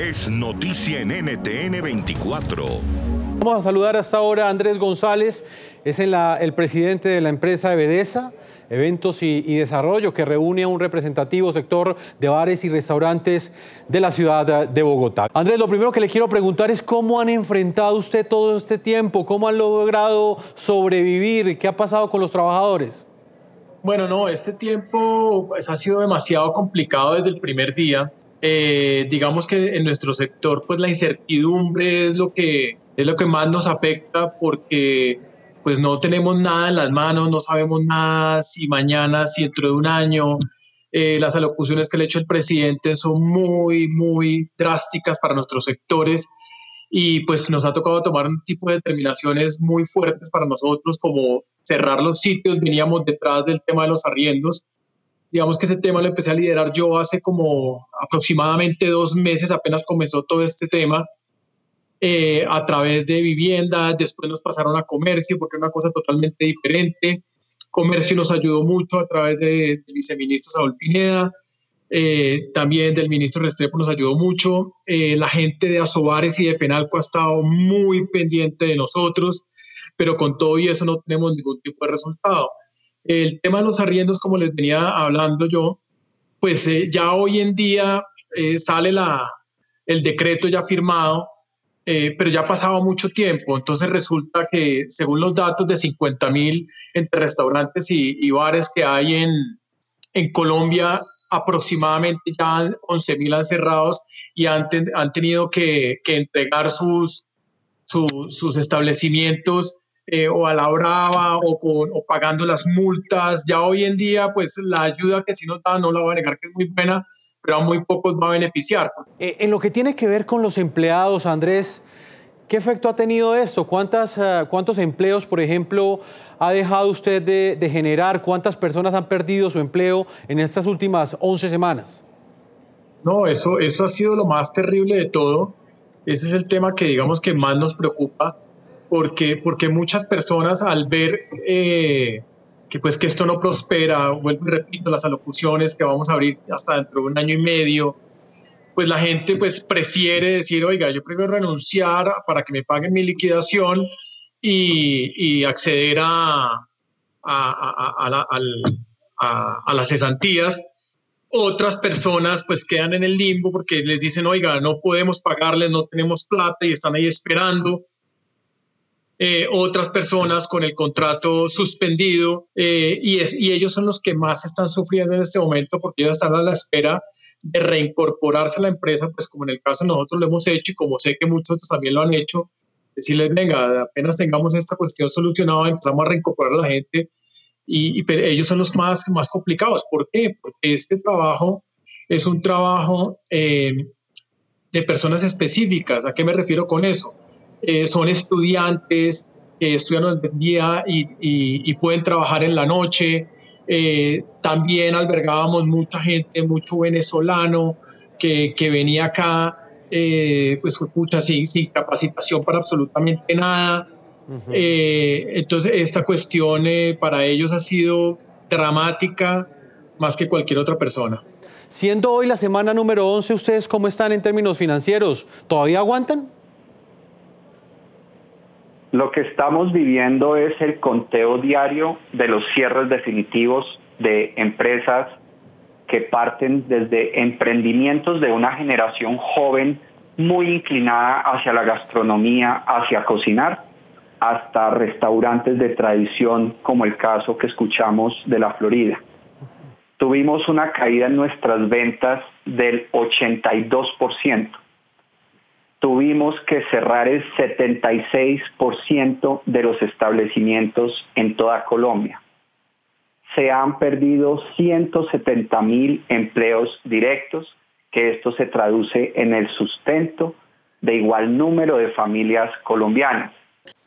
es noticia en NTN 24. Vamos a saludar hasta ahora a Andrés González, es el presidente de la empresa Ebedesa, Eventos y, y, Desarrollo, que reúne a un representativo sector de bares y restaurantes de la ciudad de Bogotá. Andrés, lo primero que le quiero preguntar es cómo han enfrentado usted todo este tiempo, cómo han logrado sobrevivir, qué ha pasado con los trabajadores. Bueno, no, este tiempo pues, ha sido demasiado complicado desde el primer día. Eh, digamos que en nuestro sector, pues la incertidumbre es lo que es lo que más nos afecta porque pues no tenemos nada en las manos, no sabemos nada si mañana, si dentro de un año. Eh, las alocuciones que le ha hecho el presidente son muy, muy drásticas para nuestros sectores y pues nos ha tocado tomar un tipo de determinaciones muy fuertes para nosotros, como cerrar los sitios, veníamos detrás del tema de los arriendos. Digamos que ese tema lo empecé a liderar yo hace como aproximadamente dos meses, apenas comenzó todo este tema, eh, a través de vivienda, después nos pasaron a comercio, porque es una cosa totalmente diferente. Comercio nos ayudó mucho a través del de viceministro Saúl Pineda, eh, también del ministro Restrepo nos ayudó mucho. Eh, la gente de Asobares y de Fenalco ha estado muy pendiente de nosotros, pero con todo y eso no tenemos ningún tipo de resultado. El tema de los arriendos, como les venía hablando yo, pues eh, ya hoy en día sale la, el decreto ya firmado, pero ya ha pasado mucho tiempo. Entonces resulta que según los datos de 50 mil entre restaurantes y, bares que hay en, en Colombia, aproximadamente ya 11.000 han cerrados y han, han tenido que, que entregar sus, sus establecimientos eh, o a la brava o, o, pagando las multas. Ya hoy en día, pues la ayuda que sí nos da, no la voy a negar que es muy buena, pero a muy pocos va a beneficiar. Eh, en lo que tiene que ver con los empleados, Andrés, ¿qué efecto ha tenido esto? ¿Cuántas, uh, ¿Cuántos empleos, por ejemplo, ha dejado usted de, generar? ¿Cuántas personas han perdido su empleo en estas últimas 11 semanas? No, eso, eso ha sido lo más terrible de todo. Ese es el tema que digamos que más nos preocupa, porque, porque muchas personas al ver eh, que pues que esto no prospera, vuelvo y repito, las alocuciones que vamos a abrir hasta dentro de un año y medio, pues la gente pues prefiere decir, oiga, yo prefiero renunciar para que me paguen mi liquidación y, acceder a, a, a, las cesantías. Otras personas pues quedan en el limbo porque les dicen, oiga, no podemos pagarles, no tenemos plata y están ahí esperando. Eh, otras personas con el contrato suspendido eh, y, es, y ellos son los que más están sufriendo en este momento porque ellos están a la espera de reincorporarse a la empresa, pues como en el caso nosotros lo hemos hecho y como sé que muchos otros también lo han hecho, decirles, venga, apenas tengamos esta cuestión solucionada, empezamos a reincorporar a la gente y, ellos son los más, más complicados. ¿Por qué? Porque este trabajo es un trabajo eh, de personas específicas. ¿A qué me refiero con eso? Eh, son estudiantes que estudian el día y, y, pueden trabajar en la noche. Eh, también albergábamos mucha gente, mucho venezolano que, que venía acá eh, pues pucha, sin, sin, capacitación para absolutamente nada. Eh, entonces, esta cuestión para ellos ha sido dramática más que cualquier otra persona. Siendo hoy la semana número 11, ¿ustedes cómo están en términos financieros? ¿Todavía aguantan? Lo que estamos viviendo es el conteo diario de los cierres definitivos de empresas que parten desde emprendimientos de una generación joven muy inclinada hacia la gastronomía, hacia cocinar, hasta restaurantes de tradición como el caso que escuchamos de la Florida. Tuvimos una caída en nuestras ventas del 82%. Tuvimos que cerrar el 76% de los establecimientos en toda Colombia se han perdido 170 mil empleos directos, que esto se traduce en el sustento de igual número de familias colombianas.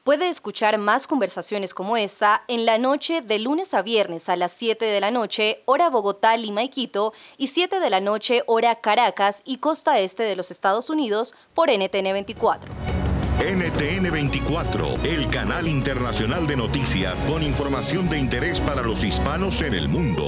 Puede escuchar más conversaciones como esta en la noche de lunes a viernes a las 7 de la noche, hora Bogotá, y Quito, y 7 de la noche, hora Caracas y costa este de los Estados Unidos por NTN 24. NTN 24, el canal internacional de noticias con información de interés para los hispanos en el mundo.